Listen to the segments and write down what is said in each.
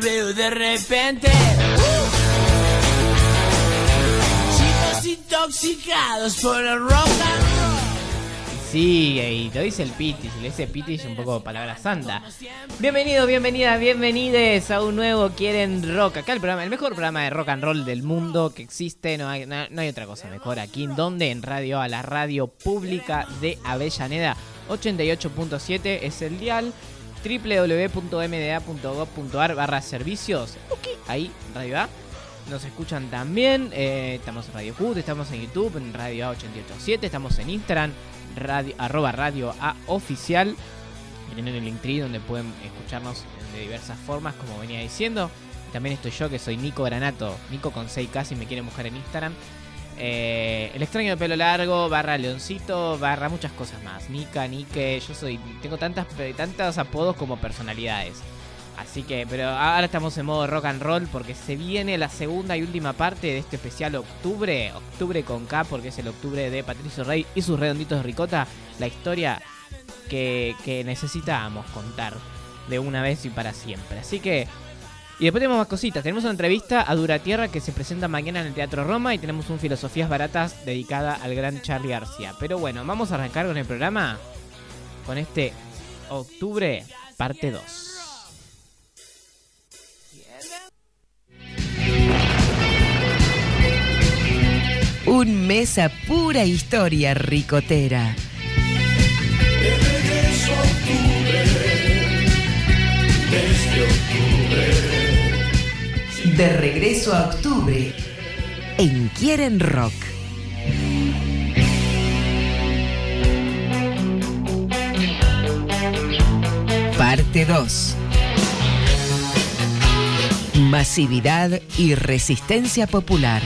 Veo de repente chicos intoxicados por el rock and roll. Sí, y lo dice el Piti, si le dice Piti es un poco palabra santa. Bienvenidos, bienvenidas, bienvenides a un nuevo Quieren Rock. Acá el programa, el mejor programa de rock and roll del mundo que existe. No hay, otra cosa mejor aquí. ¿En donde En radio, a la radio pública de Avellaneda 88.7 es el dial www.mda.gov.ar barra servicios. Ok, ahí, Radio A. Nos escuchan también, eh, estamos en Radio Cut, estamos en YouTube, en Radio A887, estamos en Instagram, radio, arroba Radio A Oficial. Tienen el Linktree donde pueden escucharnos de diversas formas, como venía diciendo. También estoy yo, que soy Nico Granato, Nico con 6K si me quieren buscar en Instagram. Eh, el extraño de pelo largo, barra leoncito, barra muchas cosas más. Nika, Nike, yo soy. Tengo tantas, tantos apodos como personalidades. Así que, pero ahora estamos en modo rock and roll porque se viene la segunda y última parte de este especial octubre. Octubre con K porque es el octubre de Patricio Rey y sus redonditos de ricota. La historia que, que necesitábamos contar de una vez y para siempre. Así que y después tenemos más cositas. Tenemos una entrevista a Dura Tierra que se presenta mañana en el Teatro Roma y tenemos un Filosofías Baratas dedicada al gran Charlie García. Pero bueno, vamos a arrancar con el programa con este octubre parte 2. Un mes a pura historia ricotera. De regreso a octubre en Quieren Rock. Parte 2. Masividad y resistencia popular.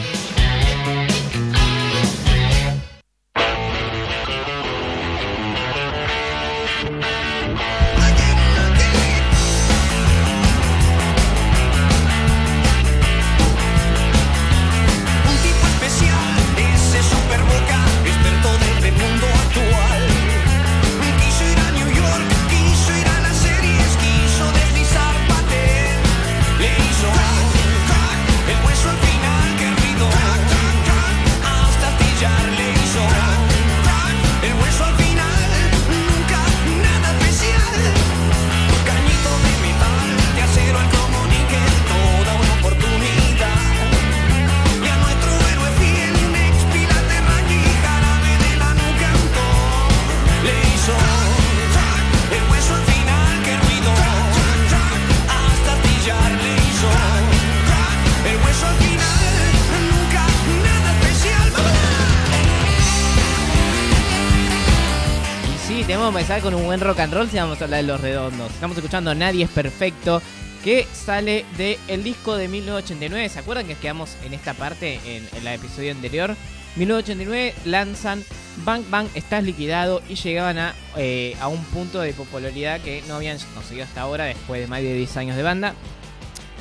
Con un buen rock and roll si vamos a hablar de los redondos. Estamos escuchando Nadie es Perfecto, que sale del disco de 1989. ¿Se acuerdan que quedamos en esta parte en, en el episodio anterior? 1989 lanzan Bang Bang Estás Liquidado y llegaban a, eh, a un punto de popularidad que no habían conseguido hasta ahora después de más de 10 años de banda.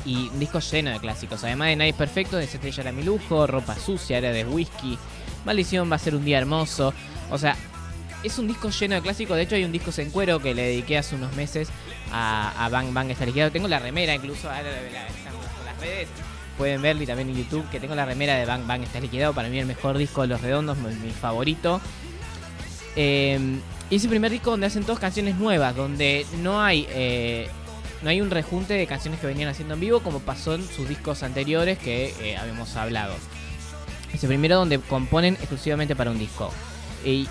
Y un disco lleno de clásicos. Además de Nadie es Perfecto, de Estrella era mi lujo, Ropa Sucia era de Whisky, Maldición va a ser un día hermoso. O sea, es un disco lleno de clásicos. De hecho, hay un disco en cuero que le dediqué hace unos meses a, Bang Bang está liquidado. Tengo la remera, incluso ahora la, están las redes. Pueden verlo y también en YouTube que tengo la remera de Bang Bang está liquidado. Para mí el mejor disco de Los Redondos, mi, favorito. Eh, y es el primer disco donde hacen todas canciones nuevas, donde no hay eh, no hay un rejunte de canciones que venían haciendo en vivo como pasó en sus discos anteriores que eh, habíamos hablado. Es el primero donde componen exclusivamente para un disco. Y,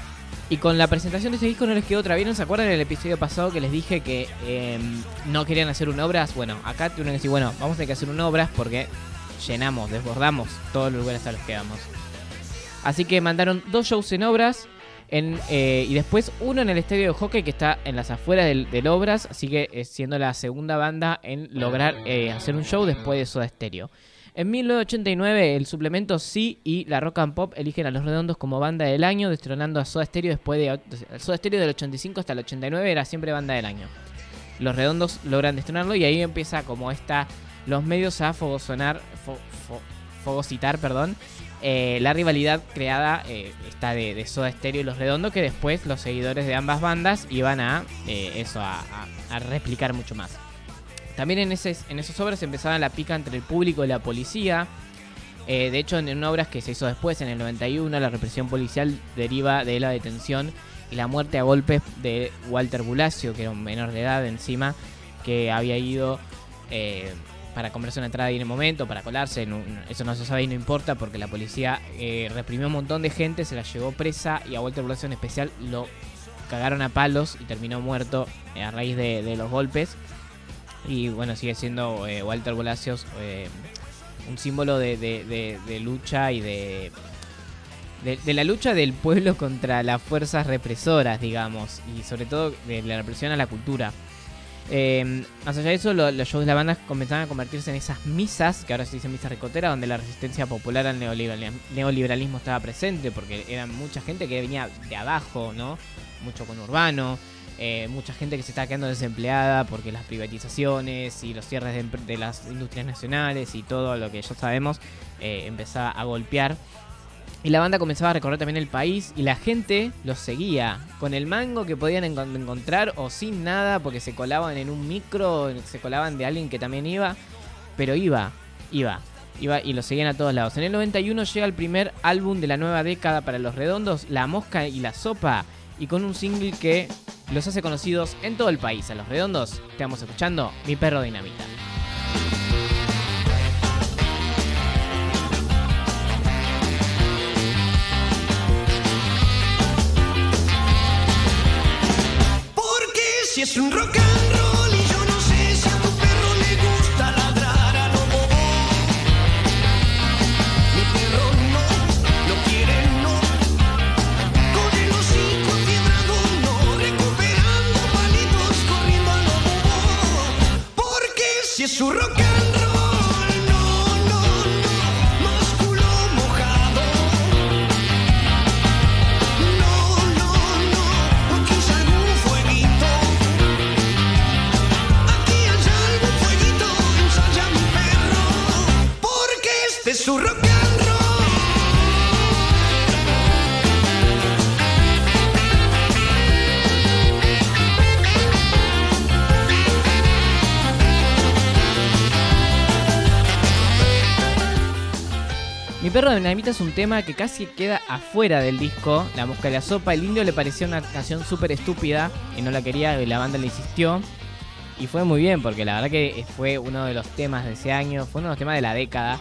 y con la presentación de ese disco no les quedó otra. ¿Vieron? ¿Se acuerdan del episodio pasado que les dije que eh, no querían hacer un obras? Bueno, acá tuvieron que decir, bueno, vamos a tener que hacer un obras porque llenamos, desbordamos todos los lugares a los que vamos. Así que mandaron dos shows en obras. En, eh, y después uno en el estadio de hockey que está en las afueras del, Obras, sigue eh, siendo la segunda banda en lograr eh, hacer un show después de Soda Stereo. En 1989 el suplemento Sí y la Rock and Pop eligen a Los Redondos como banda del año, destronando a Soda Stereo después de... Soda Stereo del 85 hasta el 89 era siempre banda del año. Los Redondos logran destronarlo y ahí empieza como esta... Los medios a fogosonar, fo- fo- fogocitar, perdón, eh, la rivalidad creada eh, está de, Soda Stereo y Los Redondos, que después los seguidores de ambas bandas iban a eh, eso, a replicar mucho más. También en, ese, en esos obras empezaba la pica entre el público y la policía. Eh, de hecho, en, en obras que se hizo después, en el 91, la represión policial deriva de la detención y la muerte a golpes de Walter Bulacio, que era un menor de edad encima, que había ido eh, para comerse una entrada ahí en el momento, para colarse. eso no se sabe y no importa porque la policía eh, reprimió un montón de gente, se la llevó presa y a Walter Bulacio en especial lo cagaron a palos y terminó muerto a raíz de los golpes. Y bueno, sigue siendo eh, Walter Bolacios eh, un símbolo de, de- lucha y de, de, la lucha del pueblo contra las fuerzas represoras, digamos, y sobre todo de la represión a la cultura. Eh, más allá de eso, lo- los shows de la banda comenzaban a convertirse en esas misas, que ahora se dicen misas ricoteras, donde la resistencia popular al neoliberal- neoliberalismo estaba presente, porque eran mucha gente que venía de abajo, ¿no? Mucho con urbano, eh, mucha gente que se estaba quedando desempleada porque las privatizaciones y los cierres de, las industrias nacionales y todo lo que ya sabemos eh, empezaba a golpear. Y la banda comenzaba a recorrer también el país y la gente los seguía con el mango que podían encon- encontrar o sin nada porque se colaban en un micro, se colaban de alguien que también iba, pero iba, iba, iba y lo seguían a todos lados. En el 91 llega el primer álbum de la nueva década para Los Redondos, La Mosca y la Sopa, y con un single que los hace conocidos en todo el país. A Los Redondos, estamos escuchando Mi Perro Dinamita. Porque si es un rock si es perro de dinamita es un tema que casi queda afuera del disco, La Mosca y la Sopa. El indio le pareció una canción súper estúpida y no la quería, y la banda le insistió. Y fue muy bien, porque la verdad que fue uno de los temas de ese año, fue uno de los temas de la década.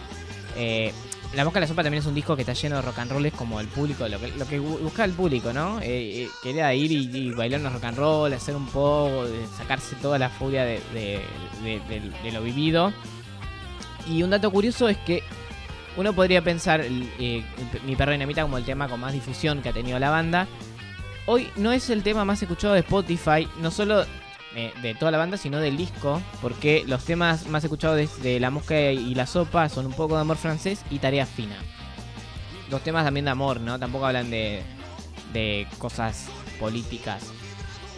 Eh, la Mosca y la Sopa también es un disco que está lleno de rock and rolls como el público, lo que, lo busca el público, ¿no? Eh, eh, quería ir y, bailar unos rock and roll, hacer un poco, de sacarse toda la furia de, de- de- de- de lo vivido. Y un dato curioso es que uno podría pensar eh, Mi Perro Dinamita como el tema con más difusión que ha tenido la banda. Hoy no es el tema más escuchado de Spotify, no solo eh, de toda la banda, sino del disco, porque los temas más escuchados de, La Mosca y la Sopa son Un poco de amor francés y Tarea Fina. Dos temas también de amor, ¿no? Tampoco hablan de, de cosas políticas.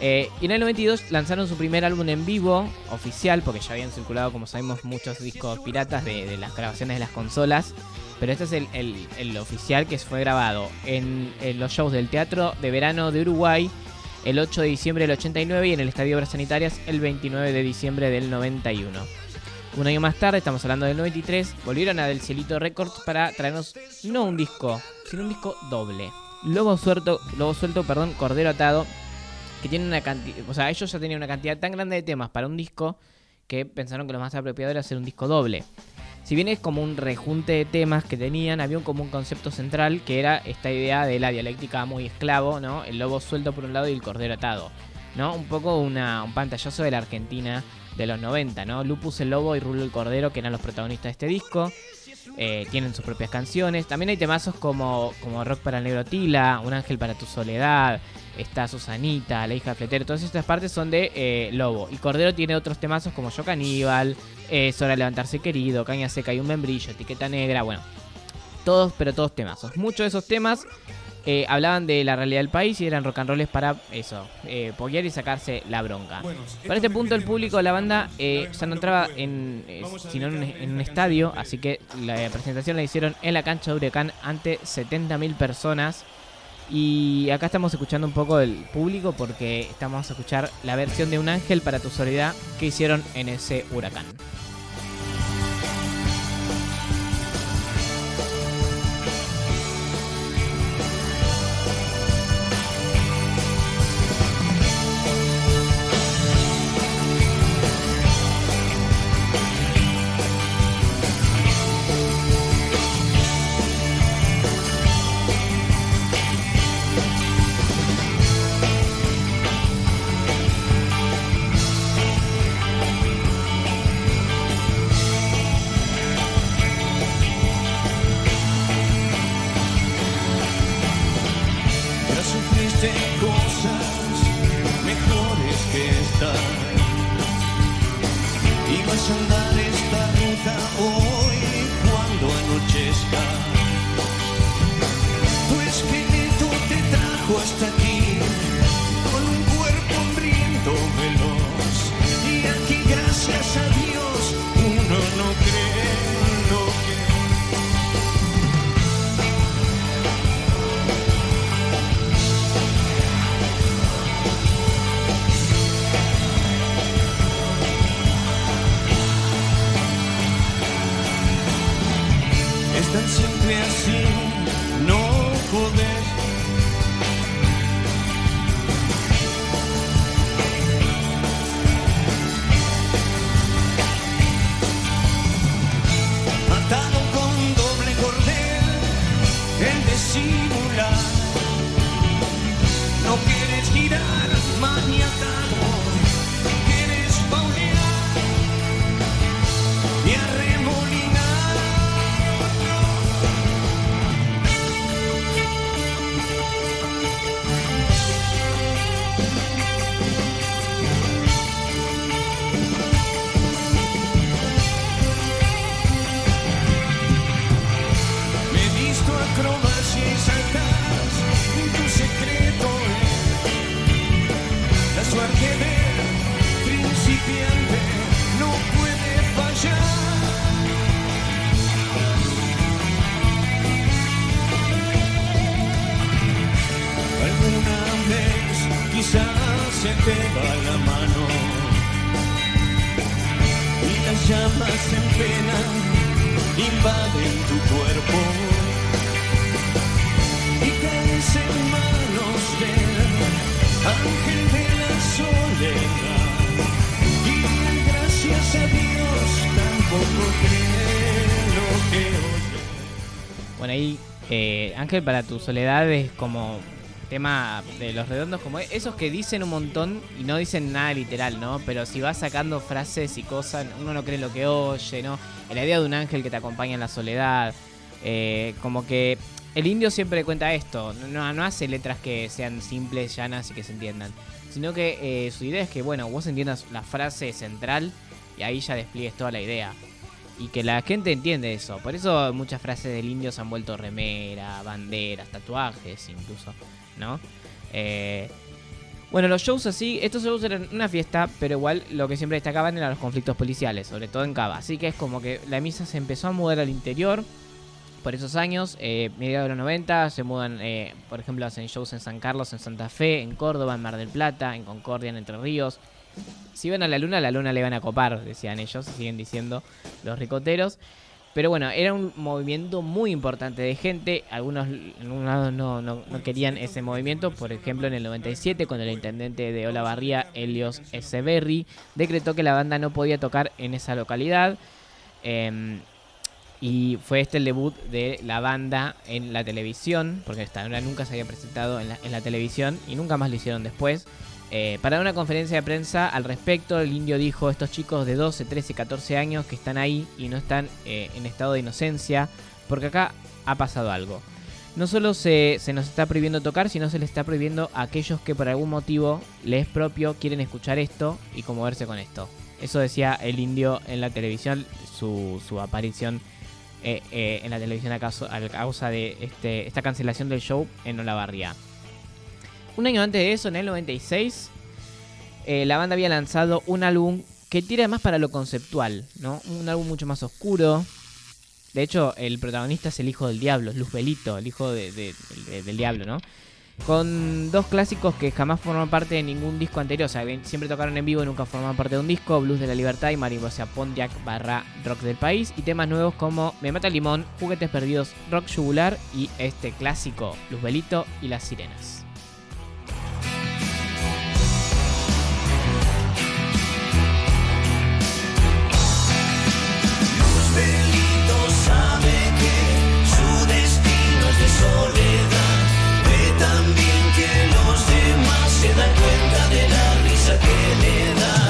Eh, y en el 92 lanzaron su primer álbum en vivo, oficial, porque ya habían circulado, como sabemos, muchos discos piratas de, las grabaciones de las consolas. Pero este es el, el- el oficial que fue grabado en, en los shows del Teatro de Verano de Uruguay el 8 de diciembre del 89 y en el Estadio Obras Sanitarias el 29 de diciembre del 91. Un año más tarde, estamos hablando del 93, volvieron a Del Cielito Records para traernos no un disco, sino un disco doble. Lobo suelto, Lobo suelto, perdón, Cordero atado, que tiene una cantidad, o sea, ellos ya tenían una cantidad tan grande de temas para un disco que pensaron que lo más apropiado era hacer un disco doble. Si bien es como un rejunte de temas que tenían, había un común concepto central que era esta idea de la dialéctica muy esclavo, ¿no? El lobo suelto por un lado y el cordero atado, ¿no? Un poco un pantallazo de la Argentina de los 90, ¿no? Lupus el lobo y Rulo el cordero que eran los protagonistas de este disco. eh, tienen sus propias canciones. También hay temazos como, como Rock para el Negro Tila, Un Ángel para tu Soledad, está Susanita, La hija de Fletero. Todas estas partes son de eh, Lobo. Y Cordero tiene otros temazos como Yo Caníbal, eh, levantarse querido, Caña Seca y un membrillo, Etiqueta Negra, bueno. Todos, pero todos temazos. Muchos de esos temas eh, hablaban de la realidad del país y eran rock and rolls para eso, eh, poguear y sacarse la bronca. Para este punto el público de la banda eh, ya no entraba en, eh, sino en, un- en un estadio, así que la presentación la hicieron en la cancha de Huracán ante 70.000 personas. Y acá estamos escuchando un poco del público porque estamos a escuchar la versión de Un Ángel para tu Soledad que hicieron en ese huracán. Para tu soledad es como tema de los redondos, como esos que dicen un montón y no dicen nada literal, ¿no? Pero si vas sacando frases y cosas, uno no cree lo que oye, ¿no? La idea de un ángel que te acompaña en la soledad, eh, como que el indio siempre cuenta esto, no, no hace letras que sean simples, llanas y que se entiendan, sino que eh, su idea es que, bueno, vos entiendas la frase central y ahí ya despliegues toda la idea y que la gente entiende eso. Por eso muchas frases del indio se han vuelto remera, banderas, tatuajes incluso, ¿no? Eh, bueno, los shows así, estos shows eran una fiesta, pero igual lo que siempre destacaban eran los conflictos policiales, sobre todo en Cava. Así que es como que la misa se empezó a mudar al interior por esos años, eh, mediados de los 90, se mudan, eh, por ejemplo, hacen shows en San Carlos, en Santa Fe, en Córdoba, en Mar del Plata, en Concordia, en Entre Ríos. Si iban a la luna, a la luna le iban a copar, decían ellos, siguen diciendo los ricoteros. Pero bueno, era un movimiento muy importante de gente. Algunos lado no, no, no querían ese movimiento. Por ejemplo, en el 97, cuando el intendente de Olavarría, Helios Echeverry, decretó que la banda no podía tocar en esa localidad. Em, y fue este el debut de la banda en la televisión, porque hasta ahora nunca se había presentado en la, en la televisión y nunca más lo hicieron después. Eh, para una conferencia de prensa al respecto, el indio dijo, estos chicos de 12, 13, 14 años que están ahí y no están eh, en estado de inocencia, porque acá ha pasado algo. No solo se, nos está prohibiendo tocar, sino se les está prohibiendo a aquellos que por algún motivo les propio quieren escuchar esto y conmoverse con esto. Eso decía el indio en la televisión, su, aparición eh, en la televisión a, caso- a causa de este, esta cancelación del show en Olavarría. Un año antes de eso, en el 96, eh, la banda había lanzado un álbum que tira más para lo conceptual, ¿no? Un álbum mucho más oscuro. De hecho, el protagonista es el hijo del diablo, es Luzbelito, el hijo de- de- de- del diablo, ¿no? Con dos clásicos que jamás formaron parte de ningún disco anterior, o sea, siempre tocaron en vivo y nunca formaron parte de un disco, Blues de la Libertad y Mariposa Pontiac barra Rock del País, y temas nuevos como Me Mata Limón, Juguetes Perdidos, Rock Yugular y este clásico, Luzbelito y las Sirenas. Que le da.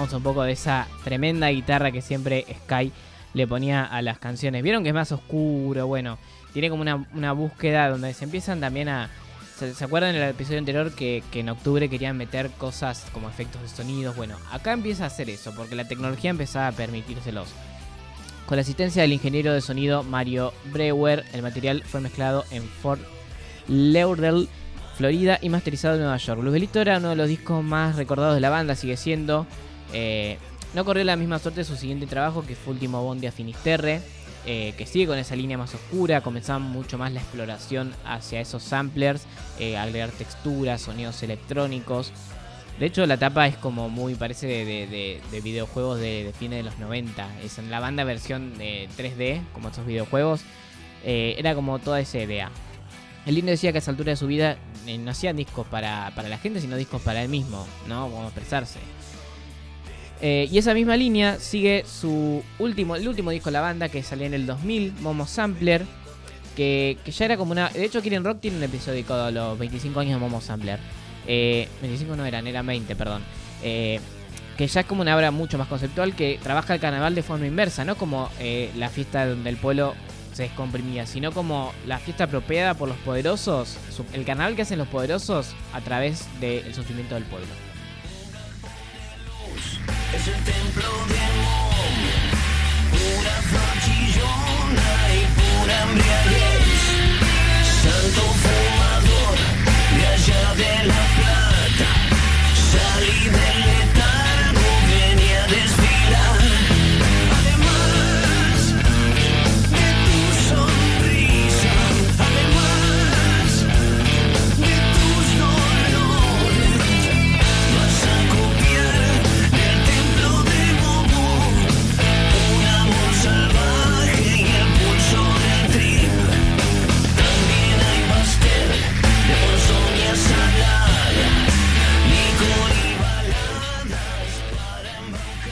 Un poco de esa tremenda guitarra que siempre Sky le ponía a las canciones. Vieron que es más oscuro, bueno, tiene como una, una búsqueda donde se empiezan también a... ¿Se, se acuerdan en el episodio anterior que, que en octubre querían meter cosas como efectos de sonidos? Bueno, acá empieza a hacer eso, porque la tecnología empezaba a permitírselos. Con la asistencia del ingeniero de sonido Mario Brewer, el material fue mezclado en Fort Lauderdale, Florida y masterizado en Nueva York. Luzbelito era uno de los discos más recordados de la banda, sigue siendo. Eh, no corrió la misma suerte su siguiente trabajo, que fue Último Bondi a Finisterre, eh, que sigue con esa línea más oscura. Comenzaba mucho más la exploración hacia esos samplers, eh, agregar texturas, sonidos electrónicos. De hecho, la tapa es como muy, parece de, de- de- de videojuegos de, fines de los 90. Es en la banda versión eh, 3D, como estos videojuegos. Eh, era como toda esa idea. El indio decía que a esa altura de su vida eh, no hacían discos para, para la gente, sino discos para él mismo, ¿no? Como expresarse. Eh, y esa misma línea sigue su último, el último disco de la banda que salió en el 2000, Momo Sampler, que, que ya era como una... De hecho, Kirin Rock tiene un episodio a los 25 años de Momo Sampler. Eh, 25 no eran, eran 20, perdón. Eh, que ya es como una obra mucho más conceptual que trabaja el carnaval de forma inversa, no como eh, la fiesta donde el pueblo se descomprimía, sino como la fiesta apropiada por los poderosos, el carnaval que hacen los poderosos a través del sufrimiento del pueblo. Es el templo de Mom, pura y pura embriaguez.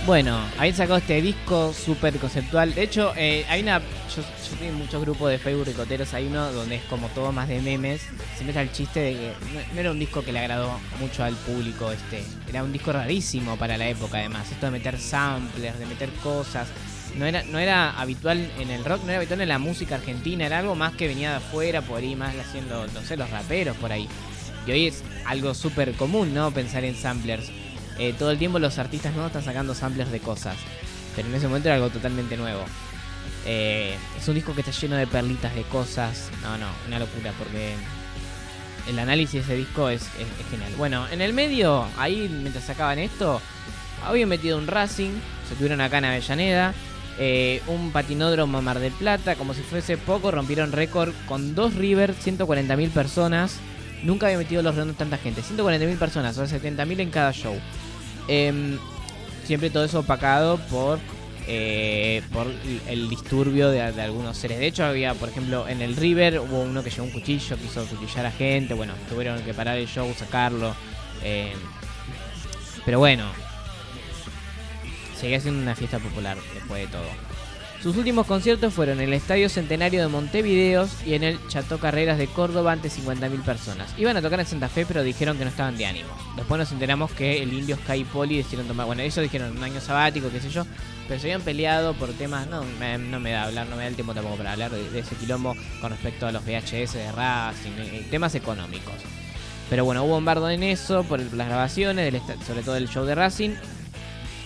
Bueno, habéis sacado este disco súper conceptual. De hecho, eh, hay una. Yo, yo tengo muchos grupos de Facebook ricoteros. Hay uno donde es como todo más de memes. Siempre está el chiste de que no, no era un disco que le agradó mucho al público. este Era un disco rarísimo para la época, además. Esto de meter samplers, de meter cosas. No era, no era habitual en el rock, no era habitual en la música argentina. Era algo más que venía de afuera, por ahí, más haciendo, no sé, los raperos por ahí. Y hoy es algo súper común, ¿no? Pensar en samplers. Eh, todo el tiempo los artistas nuevos están sacando samplers de cosas. Pero en ese momento era algo totalmente nuevo. Eh, es un disco que está lleno de perlitas, de cosas. No, no, una locura porque el análisis de ese disco es, genial. Bueno, en el medio, ahí mientras sacaban esto, habían metido un Racing, se tuvieron acá en Avellaneda, eh, un patinódromo Mar del Plata, como si fuese poco, rompieron récord con dos River, 140.000 personas. Nunca había metido los redondos tanta gente, 140.000 personas, o sea, 70.000 en cada show. Em, siempre todo eso opacado por eh, por el- disturbio de, algunos seres. De hecho, había, por ejemplo, en el River hubo uno que llevó un cuchillo, quiso cuchillar a gente. Bueno, tuvieron que parar el show, sacarlo. eh, pero bueno, seguía siendo una fiesta popular después de todo. Sus últimos conciertos fueron en el Estadio Centenario de Montevideo y en el Chateau Carreras de Córdoba ante 50.000 personas. Iban a tocar en Santa Fe, pero dijeron que no estaban de ánimo. Después nos enteramos que el indio Sky Poli decidieron tomar. Bueno, ellos dijeron un año sabático, qué sé yo. Pero se habían peleado por temas. No me, no me da hablar, no me da el tiempo tampoco para hablar de, ese quilombo con respecto a los VHS de Racing, eh, temas económicos. Pero bueno, hubo un bardo en eso por las grabaciones, del sobre todo el show de Racing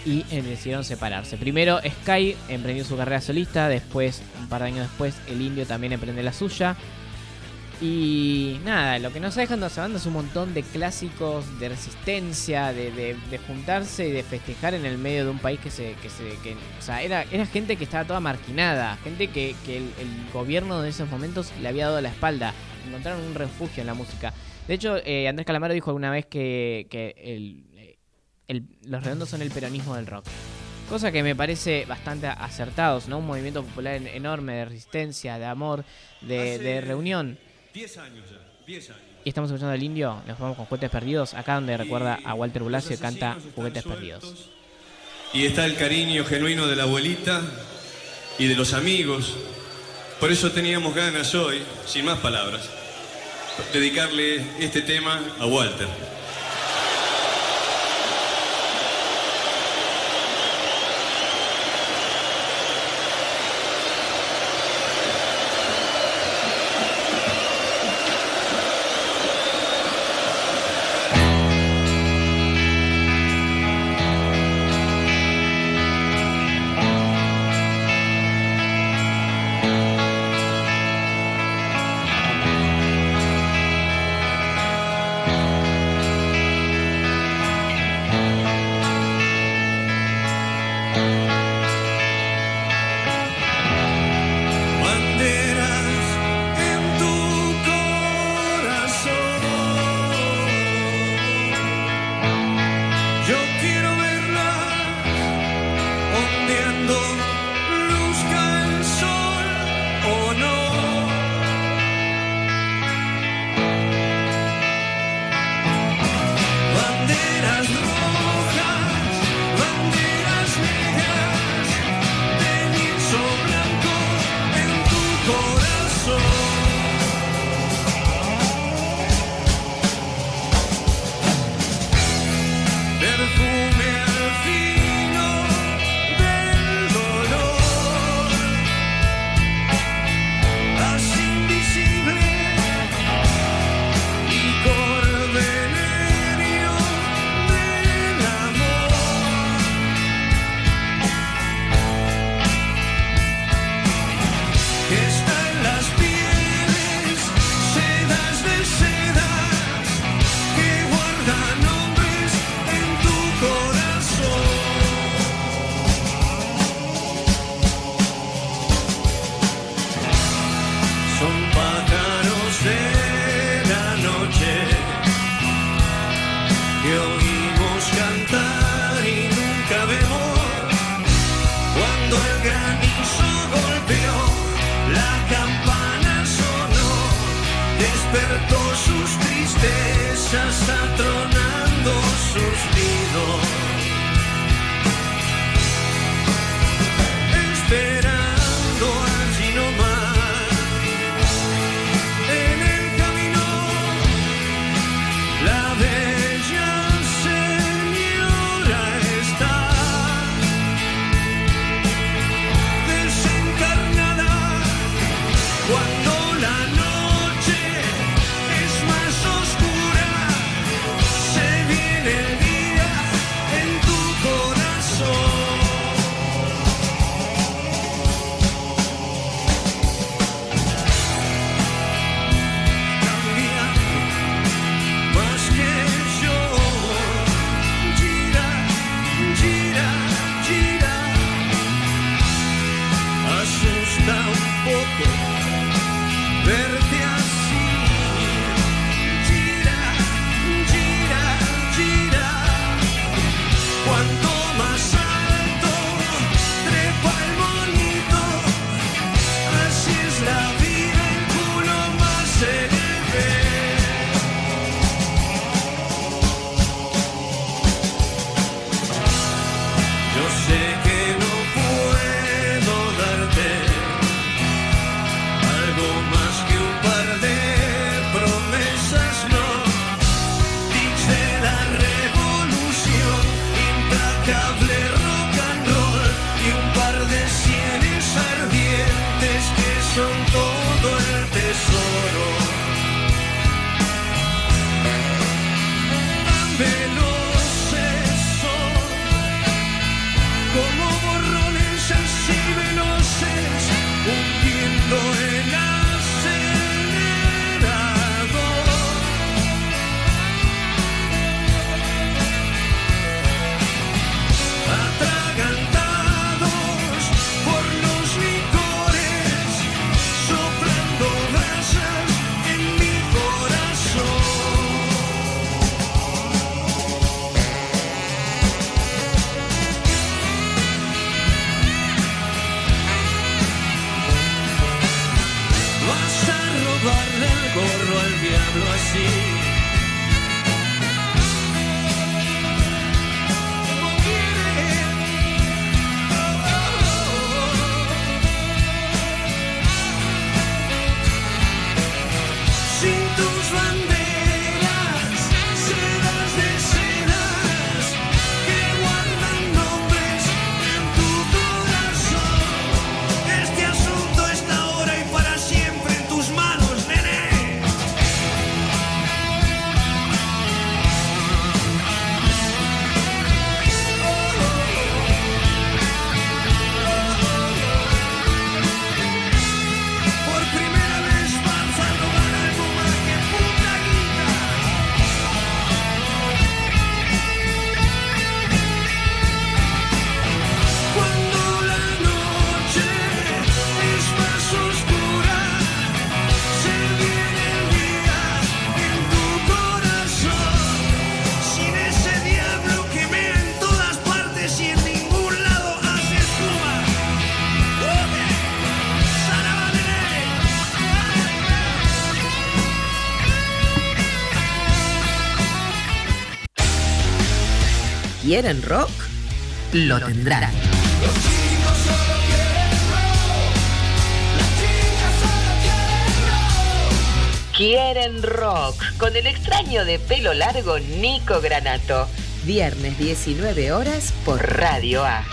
y eh, decidieron separarse. Primero Sky emprendió su carrera solista, después, un par de años después, el indio también emprende la suya. Y nada, lo que nos está dejando esa banda es un montón de clásicos de resistencia, de, de- juntarse y de festejar en el medio de un país que se. Que se que, o sea, era, era gente que estaba toda marginada, gente que, que el, gobierno de esos momentos le había dado la espalda. Encontraron un refugio en la música. De hecho, eh, Andrés Calamaro dijo alguna vez que, que el, el- los redondos son el peronismo del rock. Cosa que me parece bastante acertados, ¿no? Un movimiento popular en- enorme de resistencia, de amor, de, reunión. 10 años ya, 10 años. Y estamos escuchando al indio, nos vamos con Juguetes Perdidos, acá donde recuerda a Walter Bulacio y canta Juguetes sueltos. Perdidos. Y está el cariño genuino de la abuelita y de los amigos. Por eso teníamos ganas hoy, sin más palabras, dedicarle este tema a Walter. Quieren rock, lo tendrán. Quieren rock con el extraño de pelo largo Nico Granato. Viernes 19 horas por Radio A.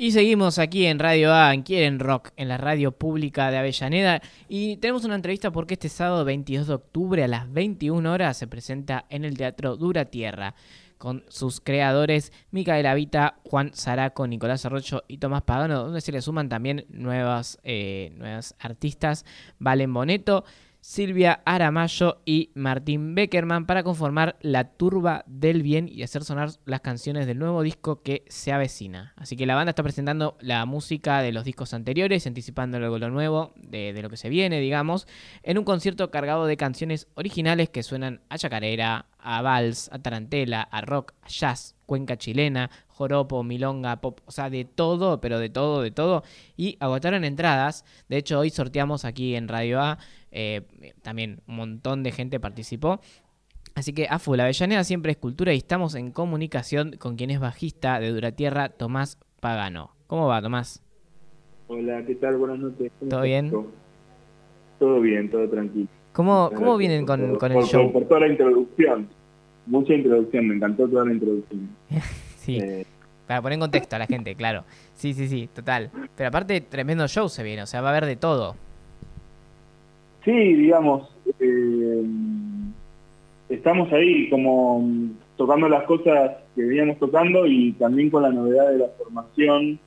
Y seguimos aquí en Radio A, en Quieren Rock, en la radio pública de Avellaneda. Y tenemos una entrevista porque este sábado 22 de octubre a las 21 horas se presenta en el Teatro Dura Tierra con sus creadores Micaela Vita, Juan Zaraco, Nicolás Arrocho y Tomás Pagano, donde se le suman también nuevas, eh, nuevas artistas, Valen Boneto, Silvia Aramayo y Martín Beckerman para conformar la turba del bien y hacer sonar las canciones del nuevo disco que se avecina. Así que la banda está presentando la música de los discos anteriores, anticipando algo lo nuevo de, de lo que se viene, digamos, en un concierto cargado de canciones originales que suenan a chacarera, a vals, a tarantela, a rock, a jazz, cuenca chilena, joropo, milonga, pop, o sea, de todo, pero de todo, de todo. Y agotaron entradas. De hecho, hoy sorteamos aquí en Radio A. eh, también un montón de gente participó. Así que a full, Avellaneda siempre es cultura y estamos en comunicación con quien es bajista de Duratierra, Tomás Pagano. ¿Cómo va, Tomás? Hola, ¿qué tal? Buenas noches. ¿Cómo ¿Todo bien? Todo bien, todo tranquilo. ¿Cómo, cómo vienen con, con por- el show? Por, por toda la introducción. Mucha introducción, me encantó toda la introducción. Sí. Eh, Para poner en contexto a la gente, claro. Sí, sí, sí, total. Pero aparte, tremendo show se viene, o sea, va a haber de todo. Sí, digamos, eh, estamos ahí como tocando las cosas que veníamos tocando y también con la novedad de la formación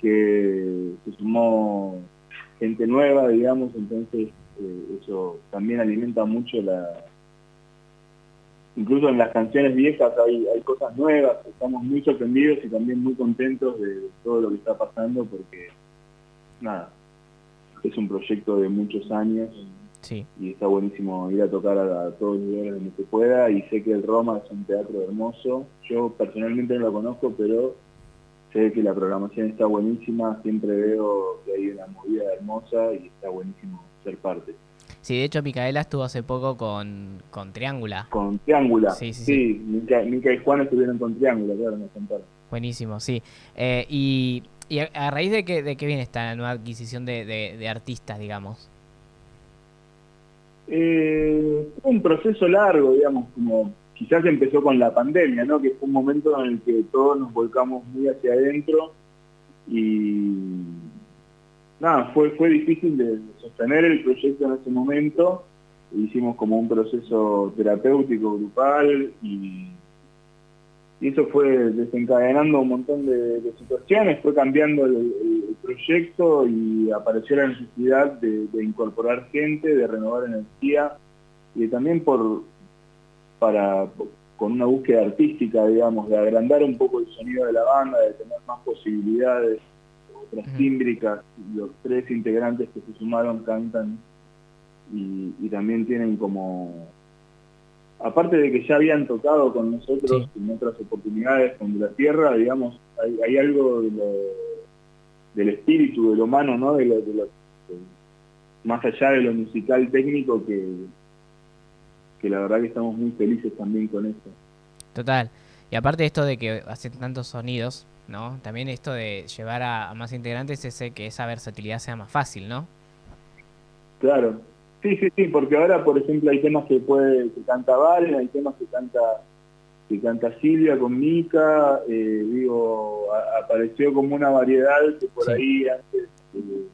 que se sumó gente nueva, digamos, entonces eh, eso también alimenta mucho la... Incluso en las canciones viejas hay cosas nuevas, estamos muy sorprendidos y también muy contentos de todo lo que está pasando porque, nada, es un proyecto de muchos años Sí, y está buenísimo ir a tocar a, a todos los lugares donde se pueda y sé que el Roma es un teatro hermoso. Yo personalmente no lo conozco, pero sé que la programación está buenísima, siempre veo que hay una movida hermosa y está buenísimo ser parte. Sí, de hecho, Micaela estuvo hace poco con, con Triángula. Con Triángula, Sí, sí, sí, Mica, Mica y Juan estuvieron con Triángula, claro, nos contaron. Buenísimo, sí. Eh, y y a, raíz de que, de qué viene esta nueva adquisición de, de- de artistas, digamos. Eh, fue un proceso largo, digamos, como quizás empezó con la pandemia, ¿no? Que fue un momento en el que todos nos volcamos muy hacia adentro y nada, fue, fue difícil de sostener el proyecto en ese momento. Hicimos como un proceso terapéutico grupal y, y eso fue desencadenando un montón de, de situaciones, fue cambiando el, proyecto y apareció la necesidad de, de incorporar gente, de renovar energía y también por para con una búsqueda artística, digamos, de agrandar un poco el sonido de la banda, de tener más posibilidades, otras tímbricas, los tres integrantes que se sumaron cantan y, y también tienen como aparte de que ya habían tocado con nosotros en otras oportunidades con la tierra, digamos, hay, hay algo de lo- del espíritu, del humano, ¿no? De lo, de lo- de- más allá de lo musical técnico que, que la verdad que estamos muy felices también con esto. Total. Y aparte de esto de que hacen tantos sonidos, ¿no? También esto de llevar a, a más integrantes es que esa versatilidad sea más fácil, ¿no? Claro. Sí, sí, sí, porque ahora, por ejemplo, hay temas que puede que canta Valen, hay temas que canta que canta Silvia con Mica, eh, digo, a- apareció como una variedad que por Sí. ahí antes eh,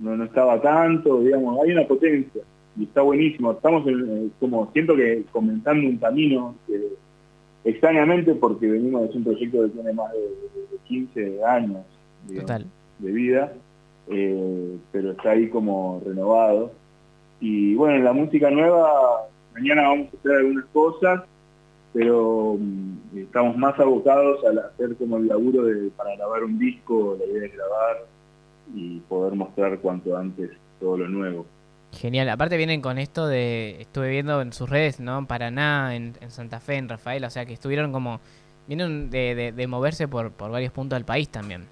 no, no estaba tanto, digamos, hay una potencia y está buenísimo. Estamos en, eh, como, siento que comenzando un camino que, extrañamente porque venimos de un proyecto que tiene más de, de- de 15 años digamos, de vida, eh, pero está ahí como renovado. Y bueno, la música nueva, mañana vamos a hacer algunas cosas, pero mm, estamos más abocados a hacer como el laburo de, para grabar un disco, la idea es grabar y poder mostrar cuanto antes todo lo nuevo. Genial. Aparte vienen con esto de, estuve viendo en sus redes, ¿no? En Paraná, en, en Santa Fe, en Rafael, o sea que estuvieron como, vienen de, de- de moverse por, por varios puntos del país también.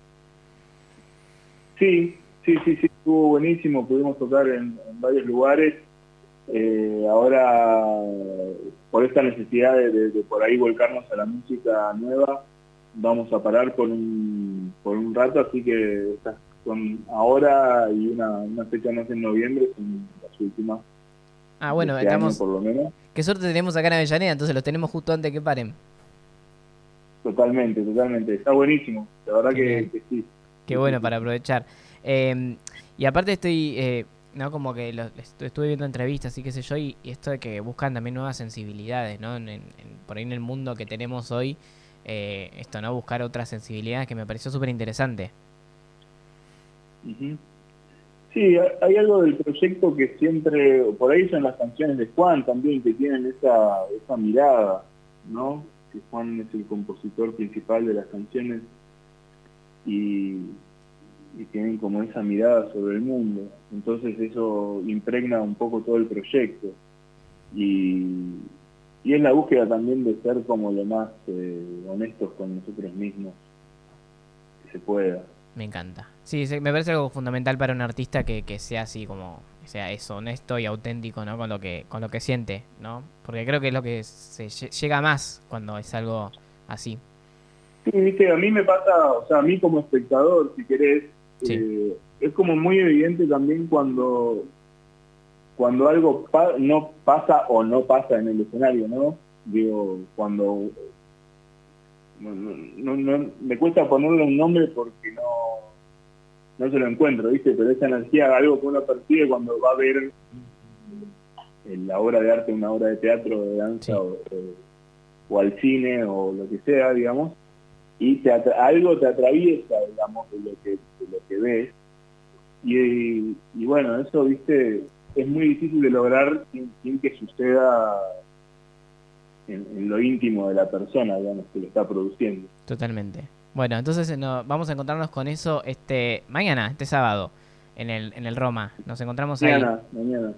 Sí, sí, sí, sí, estuvo buenísimo, pudimos tocar en, en varios lugares. Eh, ahora por esta necesidad de, de- de por ahí volcarnos a la música nueva, vamos a parar por un, por un rato, así que estas son ahora y una, una fecha más en noviembre, son las últimas. Ah, bueno, este año, estamos. por lo menos. Qué suerte tenemos acá en Avellaneda, entonces los tenemos justo antes que paren. Totalmente, totalmente. Está buenísimo, la verdad que sí. Qué bueno para aprovechar. Eh, y aparte estoy, eh, no como que lo- estu- estuve viendo entrevistas y qué sé yo, y, esto de que buscan también nuevas sensibilidades, ¿no? Por ahí en el mundo que tenemos hoy, eh, esto, ¿no? Buscar otras sensibilidades que me pareció súper interesante. Sí, ha- hay algo del proyecto que siempre, por ahí son las canciones de Juan también, que tienen esa, esa mirada, ¿no? Que Juan es el compositor principal de las canciones y, y tienen como esa mirada sobre el mundo. Entonces eso impregna un poco todo el proyecto. Y, y es la búsqueda también de ser como lo más eh, honestos con nosotros mismos que se pueda. Me encanta. Sí, me parece algo fundamental para un artista que, que sea así como, sea eso, honesto y auténtico, ¿no? Con lo que, con lo que siente, ¿no? Porque creo que es lo que se lle- llega más cuando es algo así. Sí, viste, a mí me pasa, o sea, a mí como espectador, si querés, Sí. eh, es como muy evidente también cuando cuando algo pa- no pasa o no pasa en el escenario, ¿no? Digo, cuando no, no- me cuesta ponerle un nombre porque no no se lo encuentro, ¿viste? Pero esa energía, algo que uno percibe cuando va a ver en la obra de arte, una obra de teatro, de danza Sí. o, o- o al cine o lo que sea, digamos, y te algo te atraviesa, digamos, de lo que, de lo que ves. Y, y bueno, eso, viste, es muy difícil de lograr sin, sin que suceda en, en lo íntimo de la persona, digamos, que lo está produciendo. Totalmente. Bueno, entonces eh, no- vamos a encontrarnos con eso este mañana, este sábado, en el, en el Roma. Nos encontramos ahí Mañana, mañana.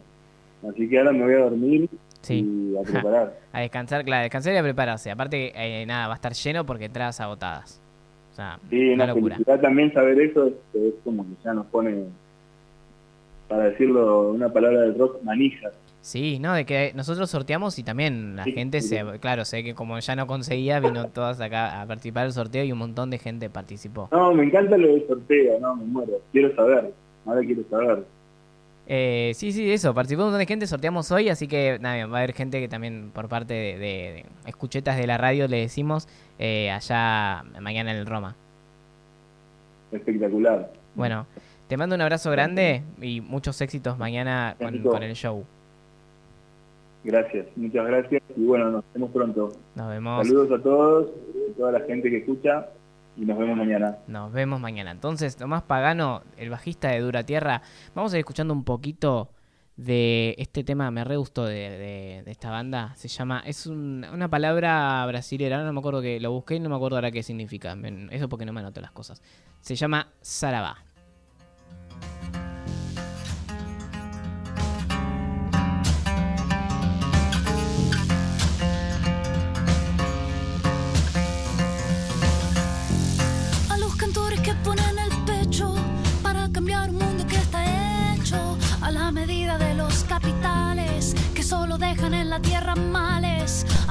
Así que ahora me voy a dormir Sí. y a preparar. a descansar, claro, a descansar y a prepararse. Aparte, eh, nada, va a estar lleno porque entradas agotadas. O sea, Sí, una locura. también saber eso, es, es como que ya nos pone, para decirlo una palabra del rock, manijas. Sí, no, de que nosotros sorteamos y también la Sí, gente sí. se, claro, sé que como ya no conseguía, vino todas acá a participar del sorteo y un montón de gente participó. No, me encanta lo del sorteo, no, me muero. Quiero saber, ahora quiero saber. Eh, sí, sí, eso, participó un montón de gente, sorteamos hoy, así que nada, va a haber gente que también por parte de, de- de escuchetas de la radio le decimos eh, allá mañana en el Roma. Espectacular. Bueno, te mando un abrazo grande y muchos éxitos mañana con, con el show. Gracias, muchas gracias y bueno, nos vemos pronto. Nos vemos, Saludos a todos, a toda la gente que escucha y nos vemos mañana. nos vemos mañana. Entonces, Tomás Pagano, el bajista de Dura Tierra, vamos a ir escuchando un poquito de este tema, me re gustó de, esta banda. Se llama, es un- una palabra brasilera, no me acuerdo que lo busqué y no me acuerdo ahora qué significa. Eso porque no me anoto las cosas. Se llama Sarabá.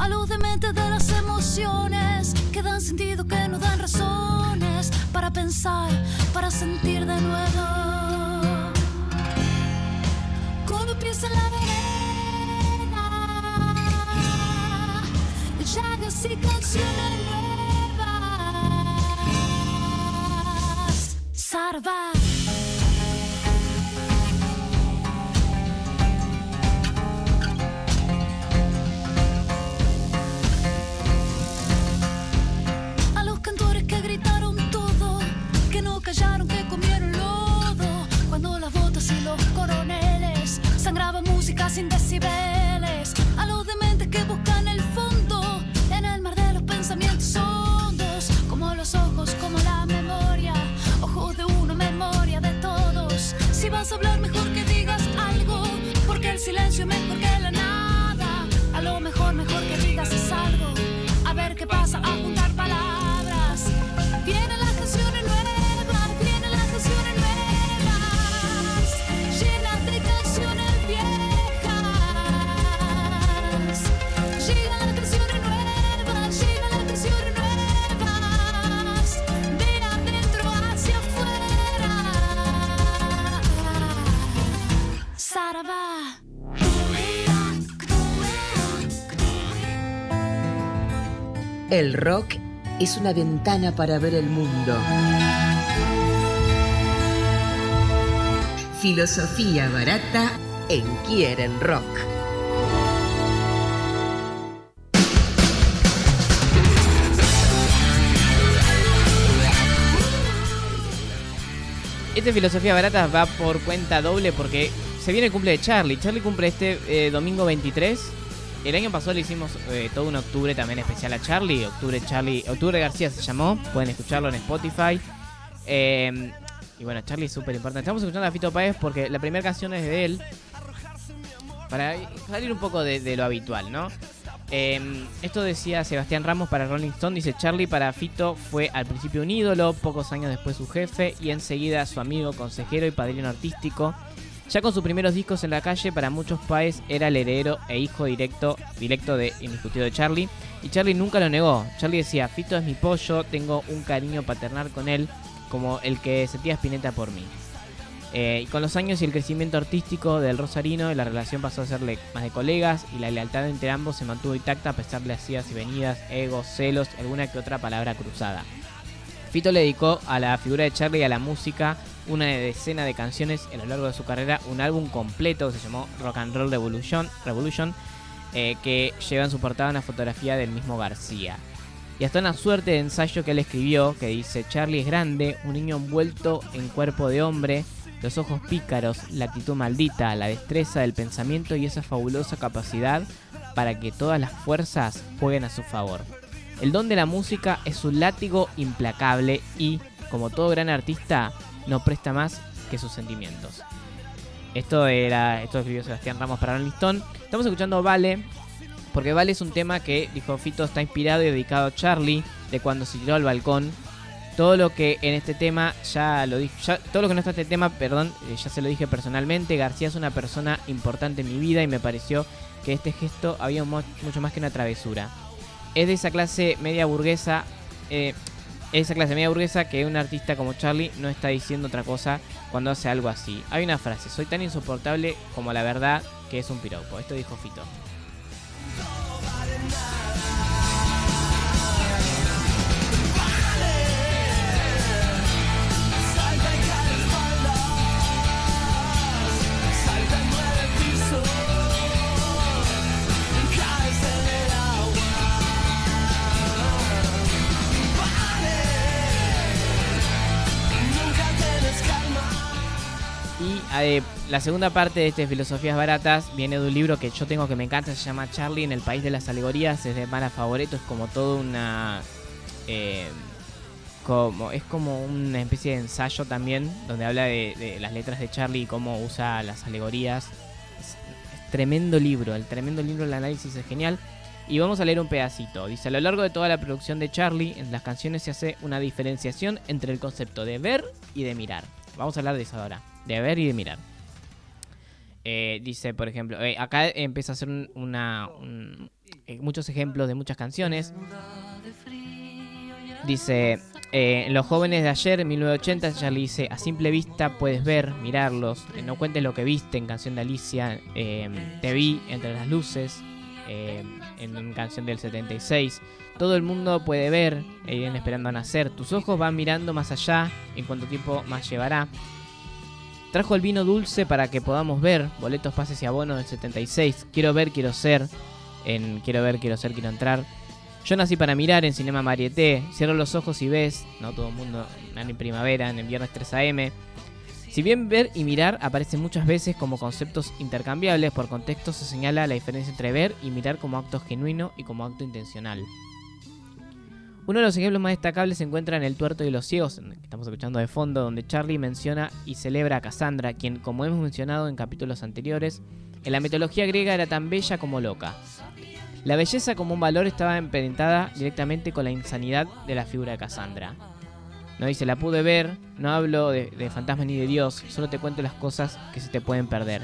A los dementes de las emociones que dan sentido, que no dan razones para pensar, para sentir de nuevo. Con los pies en la vereda, llagas y canciones nuevas. Sarva. silencio mejor que El rock es una ventana para ver el mundo. Filosofía barata en Quieren Rock. Esta filosofía barata va por cuenta doble porque se viene el cumple de Charlie. Charlie cumple este eh, domingo 23. El año pasado le hicimos eh, todo un octubre también especial a Charlie. Octubre Charlie, Octubre García se llamó. Pueden escucharlo en Spotify. Eh, y bueno, Charlie es súper importante. Estamos escuchando a Fito Páez porque la primera canción es de él. Para salir un poco de, de lo habitual, ¿no? Eh, esto decía Sebastián Ramos para Rolling Stone. Dice Charlie para Fito fue al principio un ídolo, pocos años después su jefe y enseguida su amigo, consejero y padrino artístico. Ya con sus primeros discos en la calle, para muchos Páez era el heredero e hijo directo, directo de indiscutido de Charlie. Y Charlie nunca lo negó. Charlie decía, Fito es mi pollo, tengo un cariño paternal con él, como el que sentía Spinetta por mí. Eh, y con los años y el crecimiento artístico del Rosarino, la relación pasó a serle más de colegas y la lealtad entre ambos se mantuvo intacta a pesar de las idas y venidas, egos, celos, alguna que otra palabra cruzada. Fito le dedicó a la figura de Charlie y a la música una decena de canciones a lo largo de su carrera, un álbum completo que se llamó Rock and Roll Revolution, Revolution eh, que lleva en su portada una fotografía del mismo García. Y hasta una suerte de ensayo que él escribió que dice, Charlie es grande, un niño envuelto en cuerpo de hombre, los ojos pícaros, la actitud maldita, la destreza del pensamiento y esa fabulosa capacidad para que todas las fuerzas jueguen a su favor. El don de la música es un látigo implacable y, como todo gran artista, no presta más que sus sentimientos. Esto era, esto escribió Sebastián Ramos para Rolling. Estamos escuchando Vale, porque Vale es un tema que, dijo Fito, está inspirado y dedicado a Charlie, de cuando se tiró al balcón. Todo lo que en este tema ya lo dije, todo lo que no está en este tema, perdón, eh, ya se lo dije personalmente. García es una persona importante en mi vida y me pareció que este gesto había mucho más que una travesura. Es de esa clase media burguesa, eh, esa clase media burguesa que un artista como Charlie no está diciendo otra cosa cuando hace algo así. Hay una frase, soy tan insoportable como la verdad que es un piropo. Esto dijo Fito. Eh, la segunda parte de este Filosofías Baratas viene de un libro que yo tengo que me encanta, se llama Charlie en el País de las Alegorías, es de Mara Favoreto, es como toda una... eh, como, es como una especie de ensayo también, donde habla de, de las letras de Charlie y cómo usa las alegorías. Es, es tremendo libro, el tremendo libro, el análisis es genial. Y vamos a leer un pedacito. Dice, a lo largo de toda la producción de Charlie, en las canciones se hace una diferenciación entre el concepto de ver y de mirar. Vamos a hablar de eso ahora, de ver y de mirar. Eh, dice, por ejemplo, eh, acá empieza a hacer un- una, un- eh, muchos ejemplos de muchas canciones. Dice, los jóvenes de ayer, en 1980, Charlie dice, a simple vista puedes ver, mirarlos, no cuentes lo que viste en canción de Alicia, te vi entre las luces, en canción del 76. Todo el mundo puede ver, irán esperando a nacer. Tus ojos van mirando más allá, en cuánto tiempo más llevará. Trajo el vino dulce para que podamos ver, boletos, pases y abonos del 76. Quiero ver, quiero ser, en Quiero ver, quiero ser, quiero entrar. Yo nací para mirar en Cinema Marieté. Cierro los ojos y ves, no todo el mundo, en primavera, en el viernes 3 am. Si bien ver y mirar aparecen muchas veces como conceptos intercambiables, por contexto se señala la diferencia entre ver y mirar como acto genuino y como acto intencional. Uno de los ejemplos más destacables se encuentra en El Tuerto y los Ciegos, que estamos escuchando de fondo, donde Charlie menciona y celebra a Cassandra, quien, como hemos mencionado en capítulos anteriores, en la mitología griega era tan bella como loca. La belleza como un valor estaba emparentada directamente con la insanidad de la figura de Cassandra. No dice, la pude ver, no hablo de, de fantasmas ni de Dios, solo te cuento las cosas que se te pueden perder.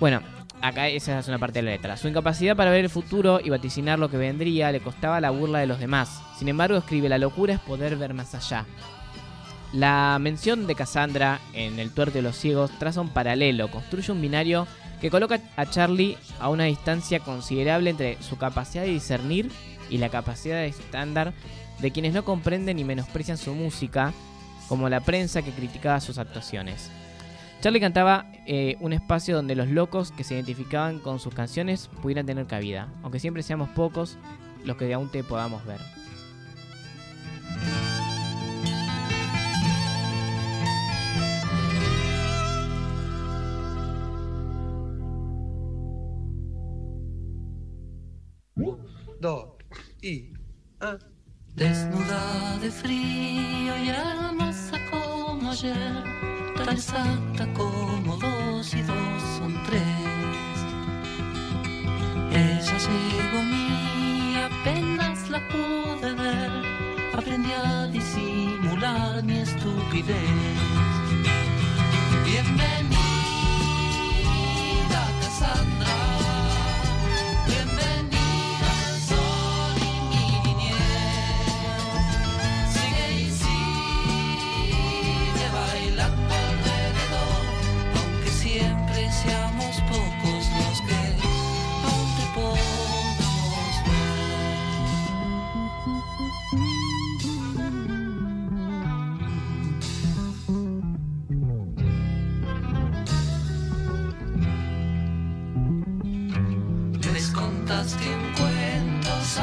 Bueno, acá esa es una parte de la letra. Su incapacidad para ver el futuro y vaticinar lo que vendría le costaba la burla de los demás. Sin embargo, escribe, la locura es poder ver más allá. La mención de Cassandra en El tuerto de los ciegos traza un paralelo, construye un binario que coloca a Charlie a una distancia considerable entre su capacidad de discernir y la capacidad de estándar de quienes no comprenden y menosprecian su música, como la prensa que criticaba sus actuaciones. Charlie cantaba eh, un espacio donde los locos que se identificaban con sus canciones pudieran tener cabida, aunque siempre seamos pocos los que aún te podamos ver. dos y ah. Desnuda de frío y hermosa como ayer, tan exacta como dos y dos son tres. Ella llegó a apenas la pude ver, aprendí a disimular mi estupidez.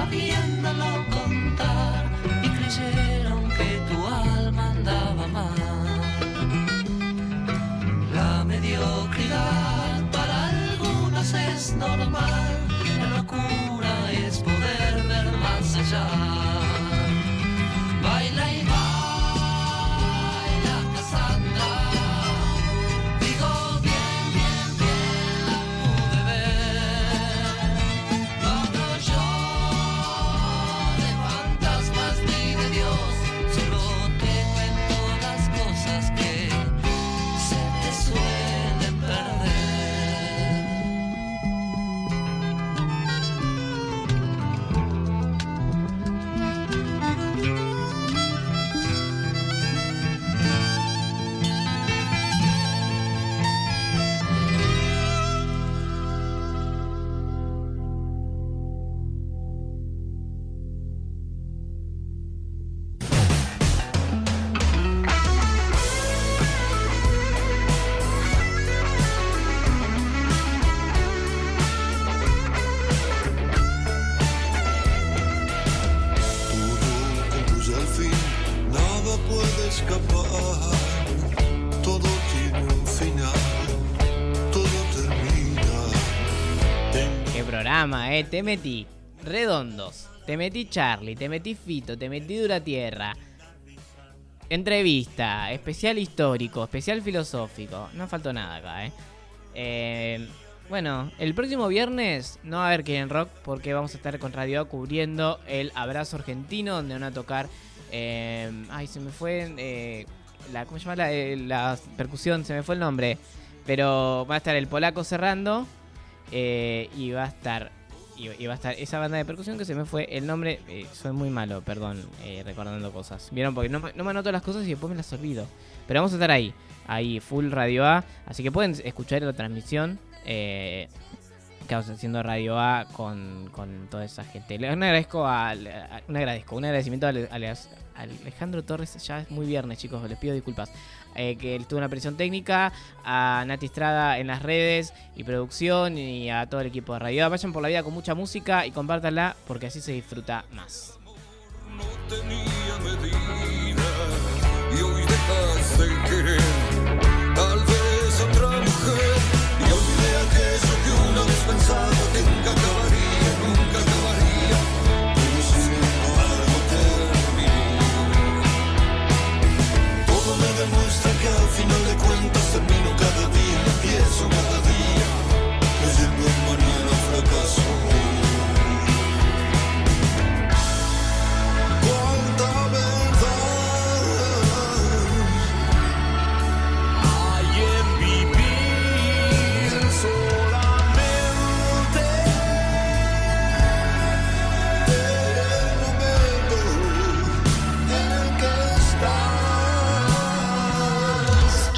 Cuento sabiéndolo contar Te metí redondos. Te metí Charlie, te metí Fito, te metí Dura Tierra. Entrevista, especial histórico, especial filosófico. No faltó nada acá, eh. Eh, bueno, el próximo viernes no va a haber Quieren Rock porque vamos a estar con Radio cubriendo el Abrazo Argentino donde van a tocar. eh, ay, se me fue. eh, la, ¿Cómo se llama la, percusión? Se me fue el nombre. Pero va a estar el polaco cerrando. y va a estar. Y, va a estar esa banda de percusión que se me fue el nombre. eh, soy muy malo, perdón, eh, recordando cosas. Vieron, porque no, me- no me anoto las cosas y después me las olvido. Pero vamos a estar ahí, ahí, full Radio A. Así que pueden escuchar la transmisión. Eh, que vamos haciendo Radio A con, con toda esa gente. Le agradezco a, un agradezco, un agradecimiento a, a Alejandro Torres, ya es muy viernes chicos, les pido disculpas. Eh, que tuvo una presión técnica, a Nati Estrada en las redes y producción y a todo el equipo de Radio. Vayan por la vida con mucha música y compártanla porque así se disfruta más.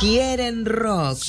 Quieren Rock.